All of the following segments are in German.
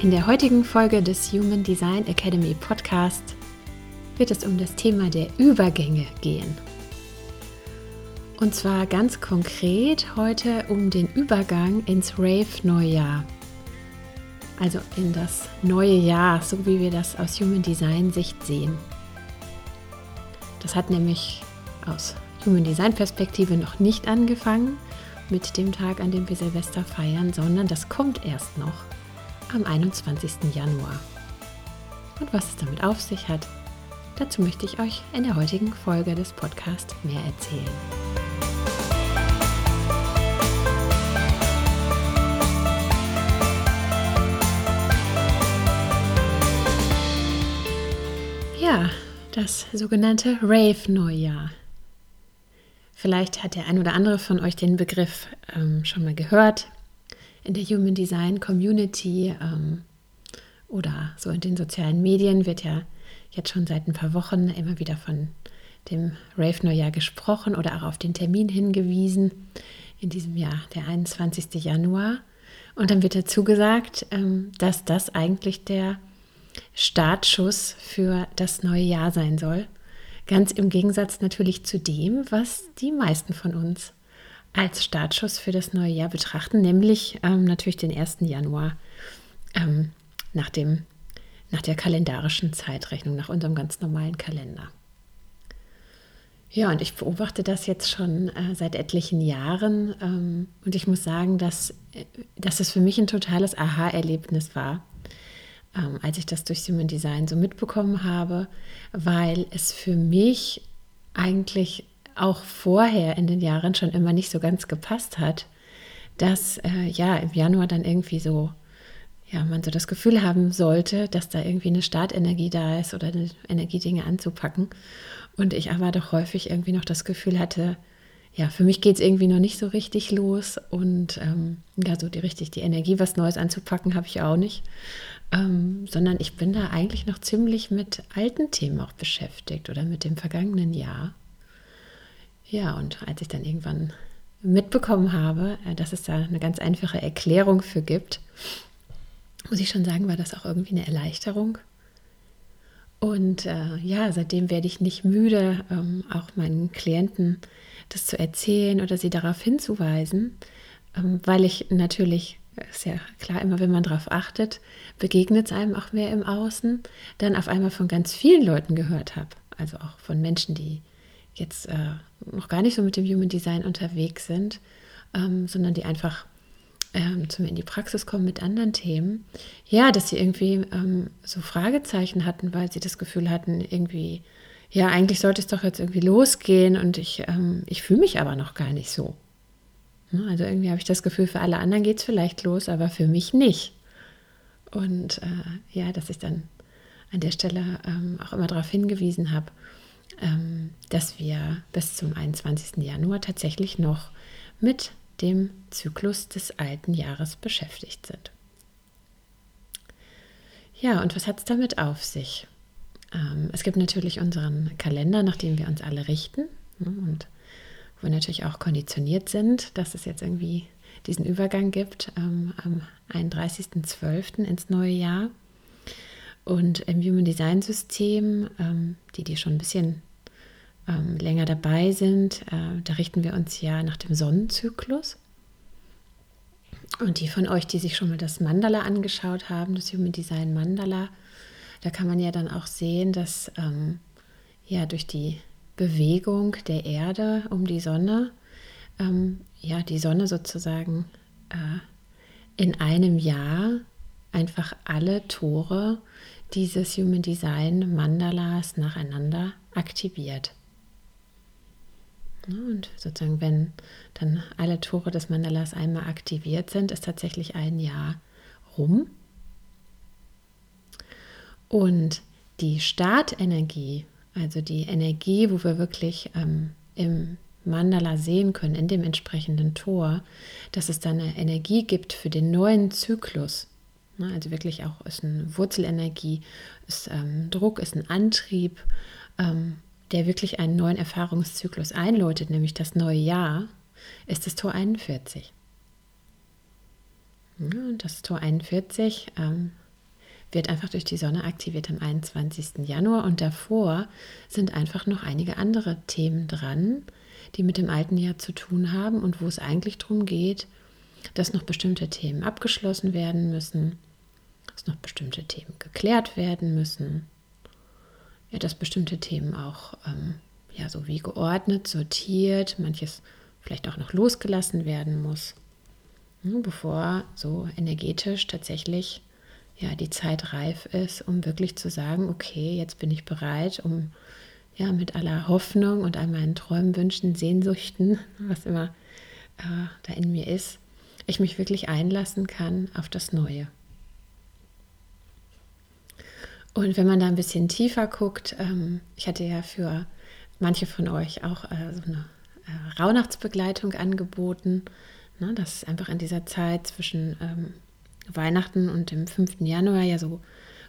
In der heutigen Folge des Human Design Academy Podcast wird es um das Thema der Übergänge gehen. Und zwar ganz konkret heute um den Übergang ins Rave Neujahr. Also in das neue Jahr, so wie wir das aus Human Design Sicht sehen. Das hat nämlich aus Human Design Perspektive noch nicht angefangen mit dem Tag, an dem wir Silvester feiern, sondern das kommt erst noch am 21. Januar. Und was es damit auf sich hat, dazu möchte ich euch in der heutigen Folge des Podcasts mehr erzählen. Ja, das sogenannte Rave-Neujahr. Vielleicht hat der ein oder andere von euch den Begriff ähm, schon mal gehört in der Human Design Community ähm, oder so in den sozialen Medien wird ja jetzt schon seit ein paar Wochen immer wieder von dem Rave Neujahr gesprochen oder auch auf den Termin hingewiesen. In diesem Jahr, der 21. Januar. Und dann wird dazu gesagt, ähm, dass das eigentlich der Startschuss für das neue Jahr sein soll. Ganz im Gegensatz natürlich zu dem, was die meisten von uns als Startschuss für das neue Jahr betrachten, nämlich ähm, natürlich den 1. Januar ähm, nach, dem, nach der kalendarischen Zeitrechnung, nach unserem ganz normalen Kalender. Ja, und ich beobachte das jetzt schon äh, seit etlichen Jahren ähm, und ich muss sagen, dass, äh, dass es für mich ein totales Aha-Erlebnis war, ähm, als ich das durch Human Design so mitbekommen habe, weil es für mich eigentlich auch vorher in den Jahren schon immer nicht so ganz gepasst hat, dass äh, ja im Januar dann irgendwie so, ja, man so das Gefühl haben sollte, dass da irgendwie eine Startenergie da ist oder eine Energie, Dinge anzupacken. Und ich aber doch häufig irgendwie noch das Gefühl hatte, ja, für mich geht es irgendwie noch nicht so richtig los und ähm, ja, so die richtig die Energie, was Neues anzupacken, habe ich auch nicht. Ähm, sondern ich bin da eigentlich noch ziemlich mit alten Themen auch beschäftigt oder mit dem vergangenen Jahr. Ja, und als ich dann irgendwann mitbekommen habe, äh, dass es da eine ganz einfache Erklärung für gibt, muss ich schon sagen, war das auch irgendwie eine Erleichterung. Und äh, ja, seitdem werde ich nicht müde, ähm, auch meinen Klienten das zu erzählen oder sie darauf hinzuweisen, ähm, weil ich natürlich, ist ja klar, immer wenn man darauf achtet, begegnet es einem auch mehr im Außen, dann auf einmal von ganz vielen Leuten gehört habe. Also auch von Menschen, die jetzt äh, noch gar nicht so mit dem Human Design unterwegs sind, ähm, sondern die einfach ähm, zu mir in die Praxis kommen mit anderen Themen, ja, dass sie irgendwie ähm, so Fragezeichen hatten, weil sie das Gefühl hatten, irgendwie, ja, eigentlich sollte es doch jetzt irgendwie losgehen und ich, ähm, ich fühle mich aber noch gar nicht so. Ne, also irgendwie habe ich das Gefühl, für alle anderen geht es vielleicht los, aber für mich nicht. Und äh, ja, dass ich dann an der Stelle ähm, auch immer darauf hingewiesen habe, dass wir bis zum 21. Januar tatsächlich noch mit dem Zyklus des alten Jahres beschäftigt sind. Ja, und was hat es damit auf sich? Ähm, es gibt natürlich unseren Kalender, nach dem wir uns alle richten ne, und wo wir natürlich auch konditioniert sind, dass es jetzt irgendwie diesen Übergang gibt ähm, am 31.12. ins neue Jahr. Und im Human Design System, ähm, die, die schon ein bisschen ähm, länger dabei sind, äh, da richten wir uns ja nach dem Sonnenzyklus. Und die von euch, die sich schon mal das Mandala angeschaut haben, das Human Design Mandala, da kann man ja dann auch sehen, dass ähm, ja durch die Bewegung der Erde um die Sonne, ähm, ja die Sonne sozusagen äh, in einem Jahr einfach alle Tore dieses Human Design Mandalas nacheinander aktiviert. Und sozusagen, wenn dann alle Tore des Mandalas einmal aktiviert sind, ist tatsächlich ein Jahr rum. Und die Startenergie, also die Energie, wo wir wirklich ähm, im Mandala sehen können, in dem entsprechenden Tor, dass es dann eine Energie gibt für den neuen Zyklus. Ne, also wirklich auch ist eine Wurzelenergie, ist ähm, Druck, ist ein Antrieb, ähm, der wirklich einen neuen Erfahrungszyklus einläutet, nämlich das neue Jahr, ist das Tor 41. Ja, und das Tor 41 ähm, wird einfach durch die Sonne aktiviert am 21. Januar und davor sind einfach noch einige andere Themen dran, die mit dem alten Jahr zu tun haben und wo es eigentlich darum geht, dass noch bestimmte Themen abgeschlossen werden müssen, dass noch bestimmte Themen geklärt werden müssen, ja, dass bestimmte Themen auch ähm, ja, so wie geordnet, sortiert, manches vielleicht auch noch losgelassen werden muss, ne, bevor so energetisch tatsächlich ja, die Zeit reif ist, um wirklich zu sagen, okay, jetzt bin ich bereit, um ja, mit aller Hoffnung und all meinen Träumen, Wünschen, Sehnsüchten, was immer äh, da in mir ist, ich mich wirklich einlassen kann auf das Neue. Und wenn man da ein bisschen tiefer guckt, ähm, ich hatte ja für manche von euch auch äh, so eine äh, Rauhnachtsbegleitung angeboten. Ne, das ist einfach in dieser Zeit zwischen ähm, Weihnachten und dem 5. Januar ja so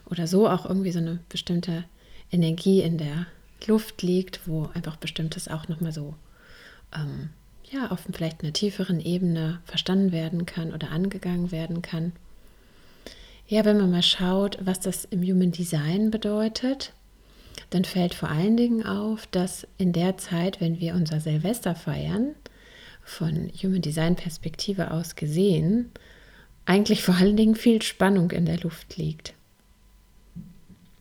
oder so auch irgendwie so eine bestimmte Energie in der Luft liegt, wo einfach bestimmtes auch nochmal so ähm, ja, auf vielleicht einer tieferen Ebene verstanden werden kann oder angegangen werden kann. Ja, wenn man mal schaut, was das im Human Design bedeutet, dann fällt vor allen Dingen auf, dass in der Zeit, wenn wir unser Silvester feiern, von Human Design Perspektive aus gesehen, eigentlich vor allen Dingen viel Spannung in der Luft liegt.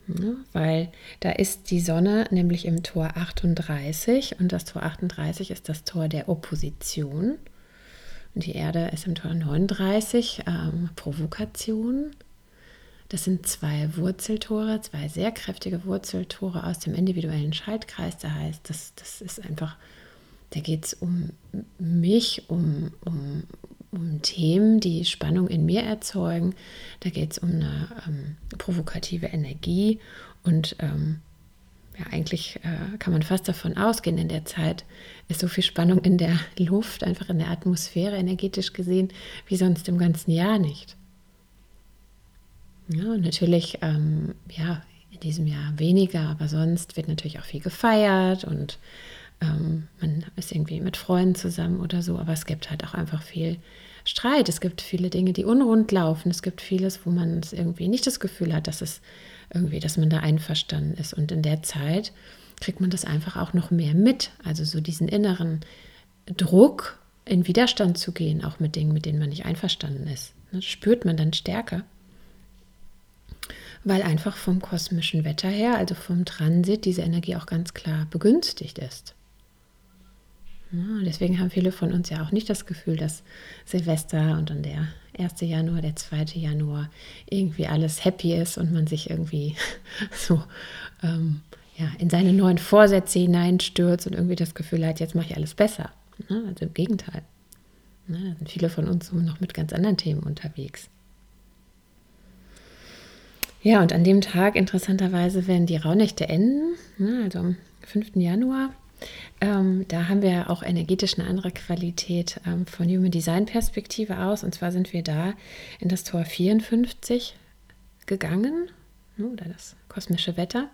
Ja, weil da ist die Sonne nämlich im Tor 38 und das Tor 38 ist das Tor der Opposition. Und die Erde ist im Tor 39, ähm, Provokation. Das sind zwei Wurzeltore, zwei sehr kräftige Wurzeltore aus dem individuellen Schaltkreis. Da heißt, das, das ist einfach, da geht es um mich, um, um, um Themen, die Spannung in mir erzeugen. Da geht es um eine ähm, provokative Energie und ähm, ja, eigentlich äh, kann man fast davon ausgehen, in der Zeit ist so viel Spannung in der Luft, einfach in der Atmosphäre energetisch gesehen, wie sonst im ganzen Jahr nicht. Ja, natürlich, ähm, ja, in diesem Jahr weniger, aber sonst wird natürlich auch viel gefeiert und ähm, man ist irgendwie mit Freunden zusammen oder so, aber es gibt halt auch einfach viel Streit. Es gibt viele Dinge, die unrund laufen. Es gibt vieles, wo man irgendwie nicht das Gefühl hat, dass es irgendwie, dass man da einverstanden ist. Und in der Zeit kriegt man das einfach auch noch mehr mit. Also so diesen inneren Druck, in Widerstand zu gehen, auch mit Dingen, mit denen man nicht einverstanden ist. Das spürt man dann stärker weil einfach vom kosmischen Wetter her, also vom Transit, diese Energie auch ganz klar begünstigt ist. Ja, deswegen haben viele von uns ja auch nicht das Gefühl, dass Silvester und dann der 1. Januar, der 2. Januar irgendwie alles happy ist und man sich irgendwie so ähm, ja, in seine neuen Vorsätze hineinstürzt und irgendwie das Gefühl hat, jetzt mache ich alles besser. Ne? Also im Gegenteil. Ne? Da sind viele von uns noch mit ganz anderen Themen unterwegs. Ja, und an dem Tag, interessanterweise, werden die Rauhnächte enden, ne, also am 5. Januar. Ähm, da haben wir auch energetisch eine andere Qualität ähm, von Human Design Perspektive aus. Und zwar sind wir da in das Tor 54 gegangen, ne, oder das kosmische Wetter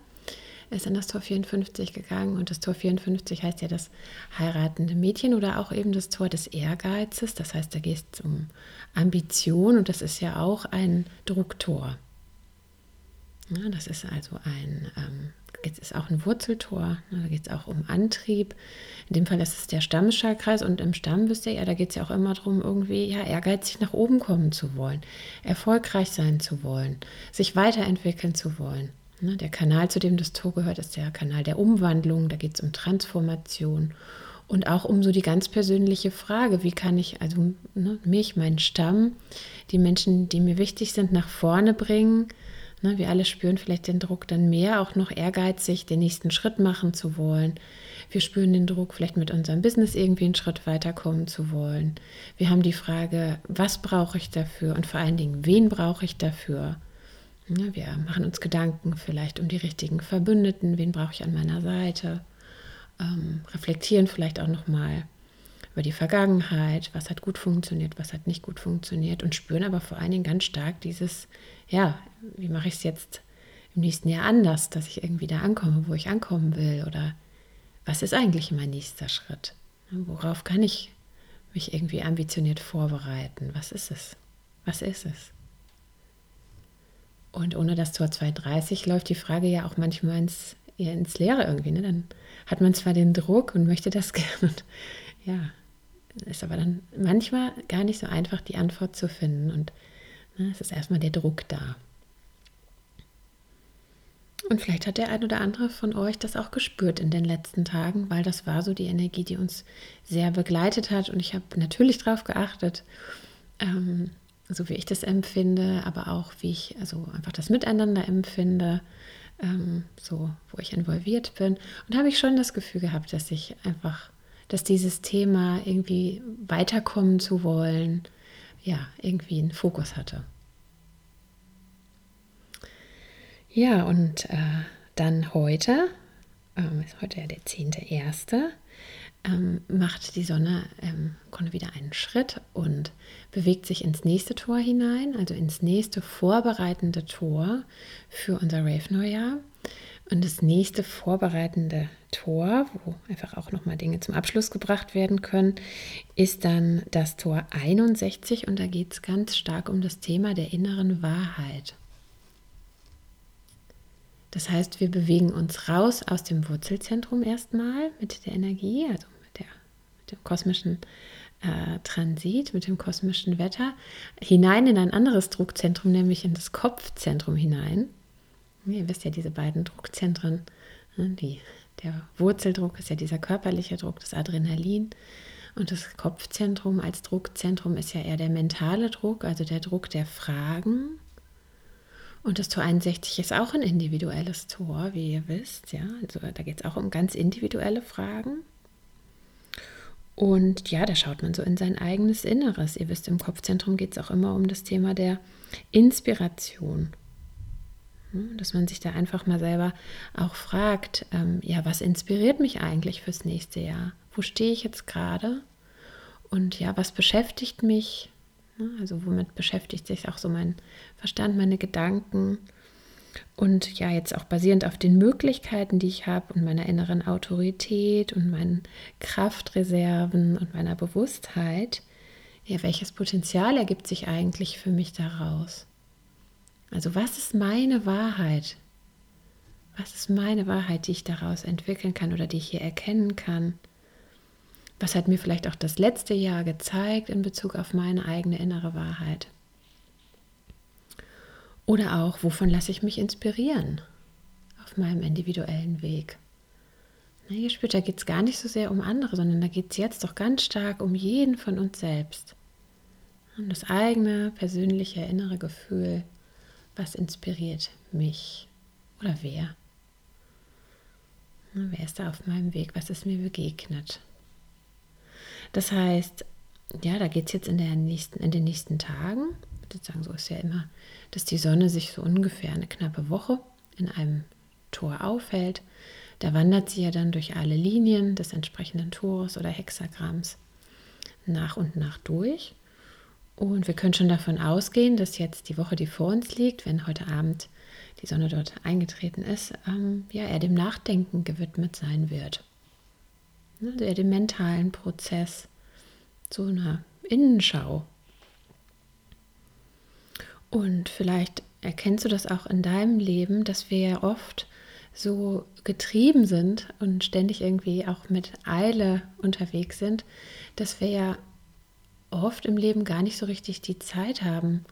ist in das Tor 54 gegangen. Und das Tor 54 heißt ja das heiratende Mädchen oder auch eben das Tor des Ehrgeizes. Das heißt, da geht es um Ambition und das ist ja auch ein Drucktor. Ja, das ist also ein, ähm, jetzt ist auch ein Wurzeltor, ne, da geht es auch um Antrieb. In dem Fall ist es der Stammschallkreis und im Stamm wisst ihr ja, da geht es ja auch immer darum, irgendwie ja, ehrgeizig nach oben kommen zu wollen, erfolgreich sein zu wollen, sich weiterentwickeln zu wollen. Ne, der Kanal, zu dem das Tor gehört, ist der Kanal der Umwandlung, da geht es um Transformation und auch um so die ganz persönliche Frage, wie kann ich also ne, mich, meinen Stamm, die Menschen, die mir wichtig sind, nach vorne bringen Ne, wir alle spüren vielleicht den Druck dann mehr, auch noch ehrgeizig, den nächsten Schritt machen zu wollen. Wir spüren den Druck, vielleicht mit unserem Business irgendwie einen Schritt weiterkommen zu wollen. Wir haben die Frage, was brauche ich dafür und vor allen Dingen, wen brauche ich dafür? Ja, wir machen uns Gedanken vielleicht um die richtigen Verbündeten, wen brauche ich an meiner Seite, ähm, reflektieren vielleicht auch nochmal über die Vergangenheit, was hat gut funktioniert, was hat nicht gut funktioniert und spüren aber vor allen Dingen ganz stark dieses, ja, wie mache ich es jetzt im nächsten Jahr anders, dass ich irgendwie da ankomme, wo ich ankommen will oder was ist eigentlich mein nächster Schritt? Worauf kann ich mich irgendwie ambitioniert vorbereiten? Was ist es? Was ist es? Und ohne das Tor 230 läuft die Frage ja auch manchmal ins, ins Leere irgendwie. Ne? Dann hat man zwar den Druck und möchte das gerne. Ja, ist aber dann manchmal gar nicht so einfach, die Antwort zu finden. Und ne, es ist erstmal der Druck da. Und vielleicht hat der ein oder andere von euch das auch gespürt in den letzten Tagen, weil das war so die Energie, die uns sehr begleitet hat. Und ich habe natürlich darauf geachtet, ähm, so wie ich das empfinde, aber auch wie ich also einfach das Miteinander empfinde, ähm, so wo ich involviert bin. Und habe ich schon das Gefühl gehabt, dass ich einfach, dass dieses Thema irgendwie weiterkommen zu wollen, ja, irgendwie einen Fokus hatte. Ja, und äh, dann heute, ähm, ist heute ja der 10.1., ähm, macht die Sonne ähm, konnte wieder einen Schritt und bewegt sich ins nächste Tor hinein, also ins nächste vorbereitende Tor für unser Rave-Neujahr. Und das nächste vorbereitende Tor, wo einfach auch nochmal Dinge zum Abschluss gebracht werden können, ist dann das Tor 61 und da geht es ganz stark um das Thema der inneren Wahrheit. Das heißt, wir bewegen uns raus aus dem Wurzelzentrum erstmal mit der Energie, also mit, der, mit dem kosmischen äh, Transit, mit dem kosmischen Wetter, hinein in ein anderes Druckzentrum, nämlich in das Kopfzentrum hinein. Ihr wisst ja, diese beiden Druckzentren, ne, die, der Wurzeldruck ist ja dieser körperliche Druck, das Adrenalin. Und das Kopfzentrum als Druckzentrum ist ja eher der mentale Druck, also der Druck der Fragen, und das Tor 61 ist auch ein individuelles Tor, wie ihr wisst. Ja, also da geht es auch um ganz individuelle Fragen. Und ja, da schaut man so in sein eigenes Inneres. Ihr wisst, im Kopfzentrum geht es auch immer um das Thema der Inspiration. Dass man sich da einfach mal selber auch fragt, ähm, ja, was inspiriert mich eigentlich fürs nächste Jahr? Wo stehe ich jetzt gerade? Und ja, was beschäftigt mich? Ne? Also womit beschäftigt sich auch so mein Verstand, meine Gedanken. Und ja, jetzt auch basierend auf den Möglichkeiten, die ich habe und meiner inneren Autorität und meinen Kraftreserven und meiner Bewusstheit, ja, welches Potenzial ergibt sich eigentlich für mich daraus? Also was ist meine Wahrheit? Was ist meine Wahrheit, die ich daraus entwickeln kann oder die ich hier erkennen kann? Was hat mir vielleicht auch das letzte Jahr gezeigt in Bezug auf meine eigene innere Wahrheit? Oder auch, wovon lasse ich mich inspirieren auf meinem individuellen Weg? Na, ihr spürt, da geht es gar nicht so sehr um andere, sondern da geht es jetzt doch ganz stark um jeden von uns selbst. Um das eigene, persönliche, innere Gefühl. Was inspiriert mich? Oder wer? Wer ist da auf meinem Weg? Was ist mir begegnet? Das heißt, ja, da geht es jetzt in, der nächsten, in den nächsten Tagen, sozusagen so ist ja immer, dass die Sonne sich so ungefähr eine knappe Woche in einem Tor aufhält. Da wandert sie ja dann durch alle Linien des entsprechenden Tores oder Hexagramms nach und nach durch. Und wir können schon davon ausgehen, dass jetzt die Woche, die vor uns liegt, wenn heute Abend die Sonne dort eingetreten ist, ähm, ja, er dem Nachdenken gewidmet sein wird ne, der dem mentalen Prozess, so einer Innenschau. Und vielleicht erkennst du das auch in deinem Leben, dass wir ja oft so getrieben sind und ständig irgendwie auch mit Eile unterwegs sind, dass wir ja oft im Leben gar nicht so richtig die Zeit haben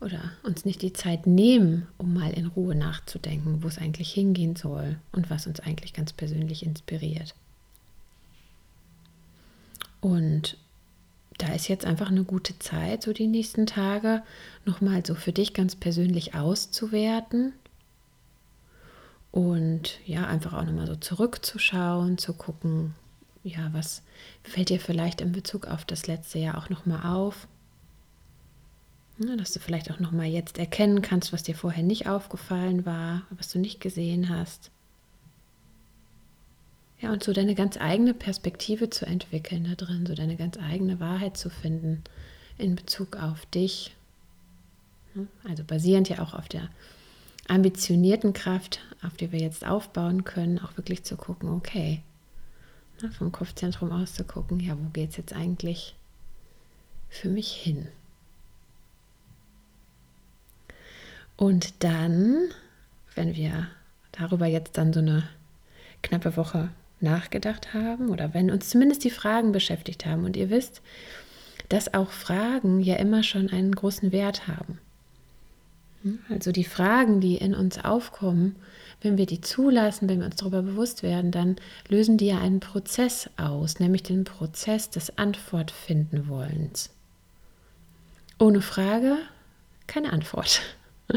oder uns nicht die Zeit nehmen, um mal in Ruhe nachzudenken, wo es eigentlich hingehen soll und was uns eigentlich ganz persönlich inspiriert. Und da ist jetzt einfach eine gute Zeit, so die nächsten Tage nochmal so für dich ganz persönlich auszuwerten und ja, einfach auch nochmal so zurückzuschauen, zu gucken, ja, was fällt dir vielleicht in Bezug auf das letzte Jahr auch nochmal auf? Ja, dass du vielleicht auch nochmal jetzt erkennen kannst, was dir vorher nicht aufgefallen war, was du nicht gesehen hast. Ja, und so deine ganz eigene Perspektive zu entwickeln da drin, so deine ganz eigene Wahrheit zu finden in Bezug auf dich. Also basierend ja auch auf der ambitionierten Kraft, auf die wir jetzt aufbauen können, auch wirklich zu gucken, okay, vom Kopfzentrum aus zu gucken, ja, wo geht es jetzt eigentlich für mich hin? Und dann, wenn wir darüber jetzt dann so eine knappe Woche nachgedacht haben oder wenn uns zumindest die Fragen beschäftigt haben und ihr wisst, dass auch Fragen ja immer schon einen großen Wert haben. Also die Fragen, die in uns aufkommen, wenn wir die zulassen, wenn wir uns darüber bewusst werden, dann lösen die ja einen Prozess aus, nämlich den Prozess des Antwortfindenwollens. Ohne Frage keine Antwort.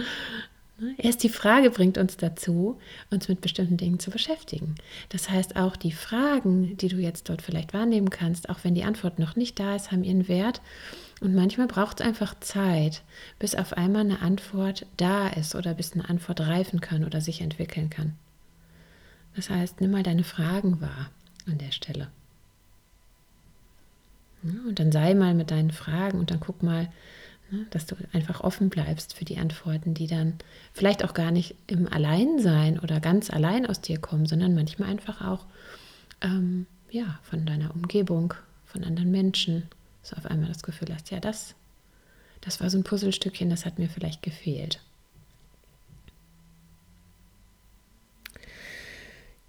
Erst die Frage bringt uns dazu, uns mit bestimmten Dingen zu beschäftigen. Das heißt, auch die Fragen, die du jetzt dort vielleicht wahrnehmen kannst, auch wenn die Antwort noch nicht da ist, haben ihren Wert. Und manchmal braucht es einfach Zeit, bis auf einmal eine Antwort da ist oder bis eine Antwort reifen kann oder sich entwickeln kann. Das heißt, nimm mal deine Fragen wahr an der Stelle. und dann sei mal mit deinen Fragen und dann guck mal, Ne? Dass du einfach offen bleibst für die Antworten, die dann vielleicht auch gar nicht im Alleinsein oder ganz allein aus dir kommen, sondern manchmal einfach auch ähm, ja, von deiner Umgebung, von anderen Menschen. So auf einmal das Gefühl hast, ja, das, das war so ein Puzzlestückchen, das hat mir vielleicht gefehlt.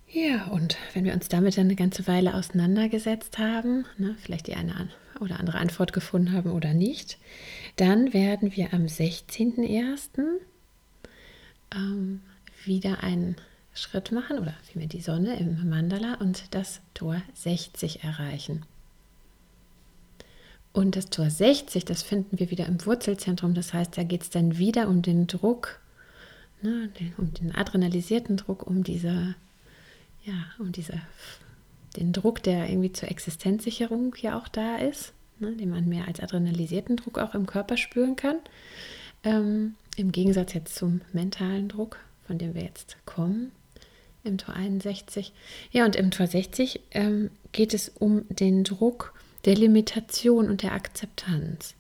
Ja, und wenn wir uns damit dann eine ganze Weile auseinandergesetzt haben, ne, vielleicht die eine oder andere Antwort gefunden haben oder nicht, dann werden wir am 16.01. Ähm, wieder einen Schritt machen oder vielmehr die Sonne im Mandala und das Tor 60 erreichen. Und das Tor 60, das finden wir wieder im Wurzelzentrum. Das heißt, da geht es dann wieder um den Druck, ne, um den adrenalisierten Druck, um diese, ja, um diese, den Druck, der irgendwie zur Existenzsicherung ja auch da ist ne, den man mehr als adrenalisierten Druck auch im Körper spüren kann. Ähm, Im Gegensatz jetzt zum mentalen Druck, von dem wir jetzt kommen, im Tor 61. Ja, und im Tor 60 ähm, geht es um den Druck der Limitation und der Akzeptanz.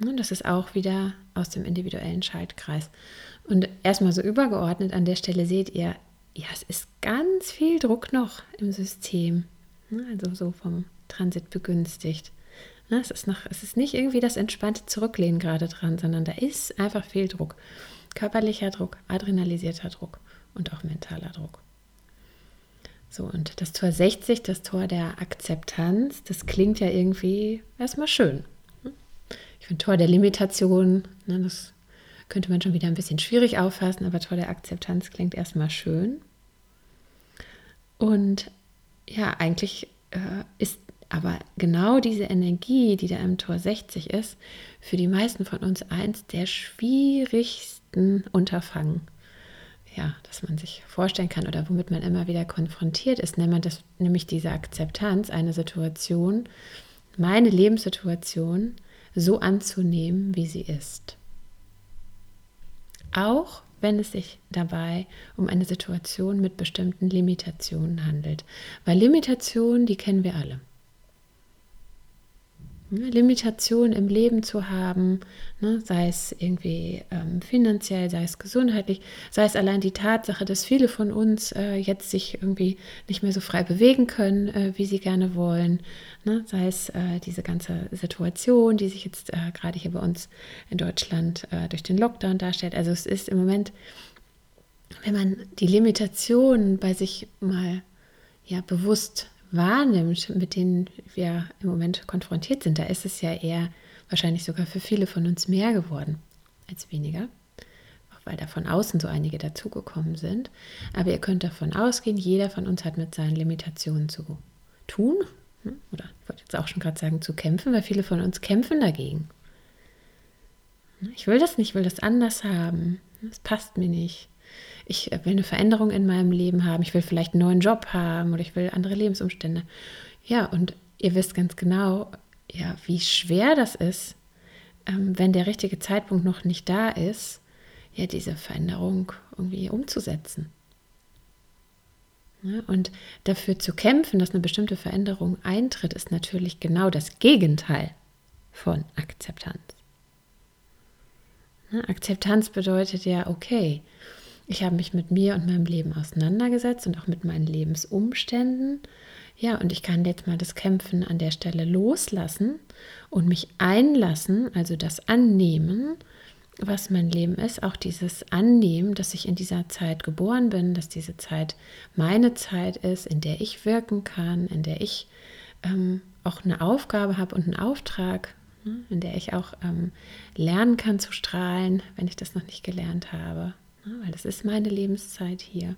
Und das ist auch wieder aus dem individuellen Schaltkreis. Und erstmal so übergeordnet an der Stelle seht ihr, ja, es ist ganz viel Druck noch im System. Also so vom Transit begünstigt. Es, ist noch, es ist nicht irgendwie das entspannte Zurücklehnen gerade dran, sondern da ist einfach viel Druck. Körperlicher Druck, adrenalisierter Druck und auch mentaler Druck. So, und das Tor 60, das Tor der Akzeptanz, das klingt ja irgendwie erstmal schön. Ich finde Tor der Limitation, ne, das könnte man schon wieder ein bisschen schwierig auffassen, aber Tor der Akzeptanz klingt erstmal schön. Und ja, eigentlich äh, ist aber genau diese Energie, die da im Tor 60 ist, für die meisten von uns eins der schwierigsten Unterfangen, ja, dass man sich vorstellen kann oder womit man immer wieder konfrontiert ist, nämlich, das, nämlich diese Akzeptanz, eine Situation, meine Lebenssituation so anzunehmen, wie sie ist. Auch wenn es sich dabei um eine Situation mit bestimmten Limitationen handelt. Weil Limitationen, die kennen wir alle. Limitationen im Leben zu haben, ne, sei es irgendwie ähm, finanziell, sei es gesundheitlich, sei es allein die Tatsache, dass viele von uns äh, jetzt sich irgendwie nicht mehr so frei bewegen können, äh, wie sie gerne wollen, ne, sei es äh, diese ganze Situation, die sich jetzt äh, gerade hier bei uns in Deutschland äh, durch den Lockdown darstellt. Also es ist im Moment, wenn man die Limitationen bei sich mal ja bewusst wahrnimmt, mit denen wir im Moment konfrontiert sind, da ist es ja eher wahrscheinlich sogar für viele von uns mehr geworden als weniger, auch weil da von außen so einige dazugekommen sind. Aber ihr könnt davon ausgehen, jeder von uns hat mit seinen Limitationen zu tun. Hm, oder jetzt auch schon gerade sagen, zu kämpfen, weil viele von uns kämpfen dagegen. Ich will das nicht, ich will das anders haben. Es passt mir nicht. Ich will eine Veränderung in meinem Leben haben. Ich will vielleicht einen neuen Job haben oder ich will andere Lebensumstände. Ja, und ihr wisst ganz genau, ja, wie schwer das ist, ähm, wenn der richtige Zeitpunkt noch nicht da ist, ja, diese Veränderung irgendwie umzusetzen. Ja, und dafür zu kämpfen, dass eine bestimmte Veränderung eintritt, ist natürlich genau das Gegenteil von Akzeptanz. Akzeptanz bedeutet ja, okay, ich habe mich mit mir und meinem Leben auseinandergesetzt und auch mit meinen Lebensumständen. Ja, und ich kann jetzt mal das Kämpfen an der Stelle loslassen und mich einlassen, also das annehmen, was mein Leben ist, auch dieses Annehmen, dass ich in dieser Zeit geboren bin, dass diese Zeit meine Zeit ist, in der ich wirken kann, in der ich ähm, auch eine Aufgabe habe und einen Auftrag, ne, in der ich auch ähm, lernen kann zu strahlen, wenn ich das noch nicht gelernt habe, weil das ist meine Lebenszeit hier.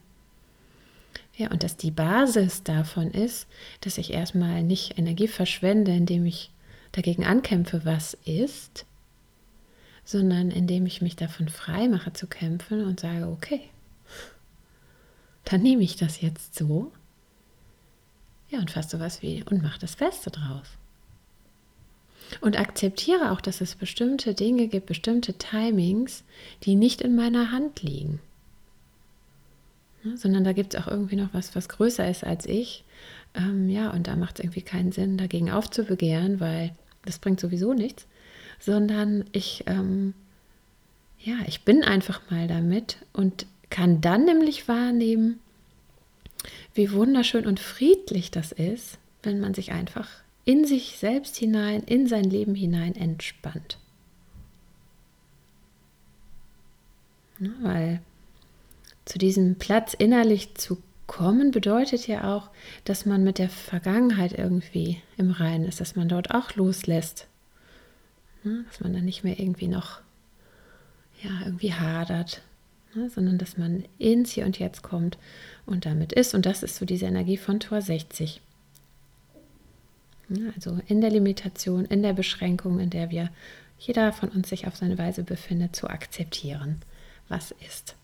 Ja, und dass die Basis davon ist, dass ich erstmal nicht Energie verschwende, indem ich dagegen ankämpfe, was ist, sondern indem ich mich davon frei mache zu kämpfen und sage, okay, dann nehme ich das jetzt so. Ja, und fasse sowas wie und mache das Beste draus. Und akzeptiere auch, dass es bestimmte Dinge gibt, bestimmte Timings, die nicht in meiner Hand liegen. Ja, sondern da gibt es auch irgendwie noch was, was größer ist als ich. Ähm, ja, und da macht es irgendwie keinen Sinn, dagegen aufzubegehren, weil das bringt sowieso nichts sondern ich, ähm, ja, ich bin einfach mal damit und kann dann nämlich wahrnehmen, wie wunderschön und friedlich das ist, wenn man sich einfach in sich selbst hinein, in sein Leben hinein entspannt. Ja, weil zu diesem Platz innerlich zu kommen bedeutet ja auch, dass man mit der Vergangenheit irgendwie im Reinen ist, dass man dort auch loslässt, Ne? Dass man dann nicht mehr irgendwie noch ja, irgendwie hadert, ne? sondern dass man ins Hier und Jetzt kommt und damit ist. Und das ist so diese Energie von Tor 60. Ja, also in der Limitation, in der Beschränkung, in der wir jeder von uns sich auf seine Weise befindet, zu akzeptieren, was ist.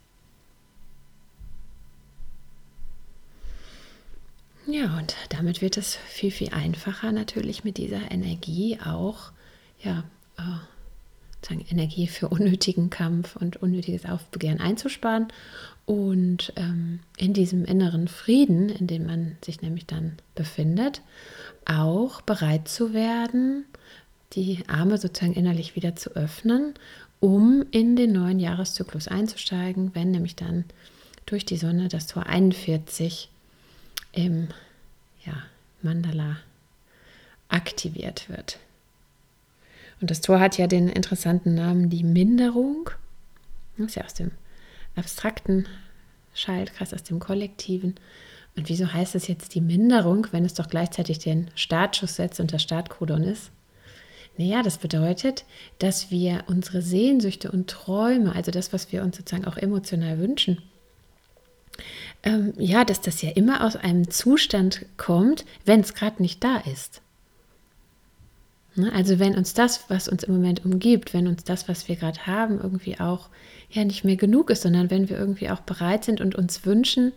Ja, und damit wird es viel, viel einfacher natürlich mit dieser Energie auch ja, sagen, Energie für unnötigen Kampf und unnötiges Aufbegehren einzusparen und ähm, in diesem inneren Frieden, in dem man sich nämlich dann befindet, auch bereit zu werden, die Arme sozusagen innerlich wieder zu öffnen, um in den neuen Jahreszyklus einzusteigen, wenn nämlich dann durch die Sonne das Tor 41 im ja, Mandala aktiviert wird. Und das Tor hat ja den interessanten Namen die Minderung. Das ist ja aus dem abstrakten Schaltkreis, aus dem Kollektiven. Und wieso heißt es jetzt die Minderung, wenn es doch gleichzeitig den Startschuss setzt und der Startkodon ist? Naja, das bedeutet, dass wir unsere Sehnsüchte und Träume, also das, was wir uns sozusagen auch emotional wünschen, ähm, ja, dass das ja immer aus einem Zustand kommt, wenn es gerade nicht da ist. Ne? Also wenn uns das, was uns im Moment umgibt, wenn uns das, was wir gerade haben, irgendwie auch ja nicht mehr genug ist, sondern wenn wir irgendwie auch bereit sind und uns wünschen,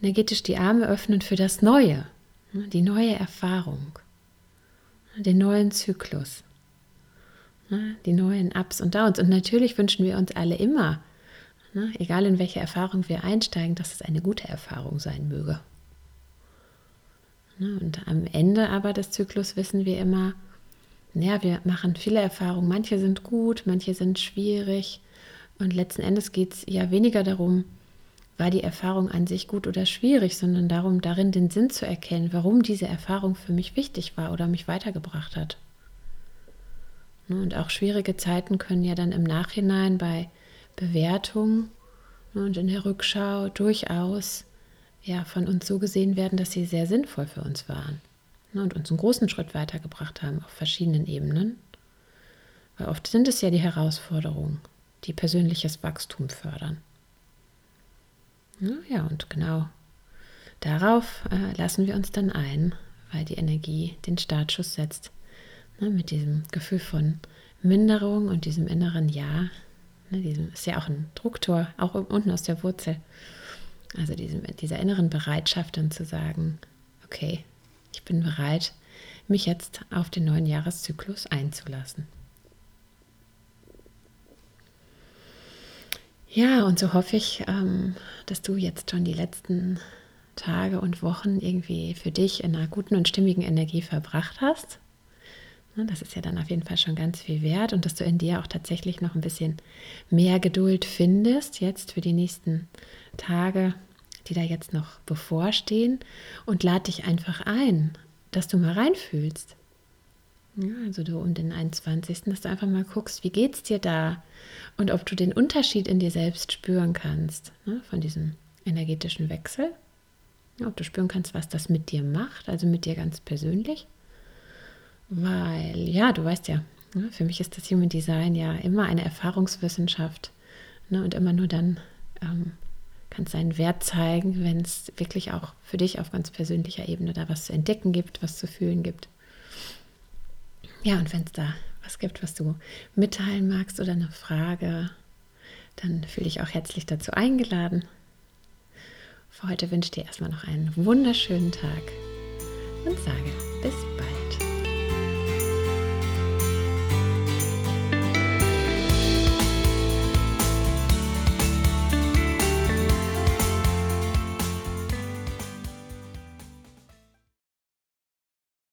energetisch die Arme öffnen für das Neue, ne? die neue Erfahrung, den neuen Zyklus, ne? die neuen Ups und Downs. Und natürlich wünschen wir uns alle immer, egal in welche Erfahrung wir einsteigen, dass es eine gute Erfahrung sein möge. Und am Ende aber des Zyklus wissen wir immer, ja, wir machen viele Erfahrungen. Manche sind gut, manche sind schwierig. Und letzten Endes geht es ja weniger darum, war die Erfahrung an sich gut oder schwierig, sondern darum, darin den Sinn zu erkennen, warum diese Erfahrung für mich wichtig war oder mich weitergebracht hat. Ne, und auch schwierige Zeiten können ja dann im Nachhinein bei Bewertung ne, und in der Rückschau durchaus ja von uns so gesehen werden, dass sie sehr sinnvoll für uns waren und uns einen großen Schritt weitergebracht haben auf verschiedenen Ebenen. Weil oft sind es ja die Herausforderungen, die persönliches Wachstum fördern. Ja, ja und genau darauf äh, lassen wir uns dann ein, weil die Energie den Startschuss setzt. Ne, mit diesem Gefühl von Minderung und diesem inneren Ja. Ne, diesem ist ja auch ein Drucktor, auch unten aus der Wurzel. Also diesem, dieser inneren Bereitschaft dann zu sagen, okay, ich bin bereit, mich jetzt auf den neuen Jahreszyklus einzulassen. Ja, und so hoffe ich, ähm, dass du jetzt schon die letzten Tage und Wochen irgendwie für dich in einer guten und stimmigen Energie verbracht hast. Ne, das ist ja dann auf jeden Fall schon ganz viel wert und dass du in dir auch tatsächlich noch ein bisschen mehr Geduld findest, jetzt für die nächsten Tage, die da jetzt noch bevorstehen und lade dich einfach ein, dass du mal reinfühlst. Ja, also du um den 21., dass du einfach mal guckst, wie geht es dir da und ob du den Unterschied in dir selbst spüren kannst, ne, von diesem energetischen Wechsel. Ob du spüren kannst, was das mit dir macht, also mit dir ganz persönlich. Weil, ja, du weißt ja, ne, für mich ist das Human Design ja immer eine Erfahrungswissenschaft ne, und immer nur dann ähm, kannst seinen Wert zeigen, wenn es wirklich auch für dich auf ganz persönlicher Ebene da was zu entdecken gibt, was zu fühlen gibt. Ja, und wenn es da was gibt, was du mitteilen magst oder eine Frage, dann fühle ich auch herzlich dazu eingeladen. Für heute wünsche ich dir erstmal noch einen wunderschönen Tag und sage bis bald.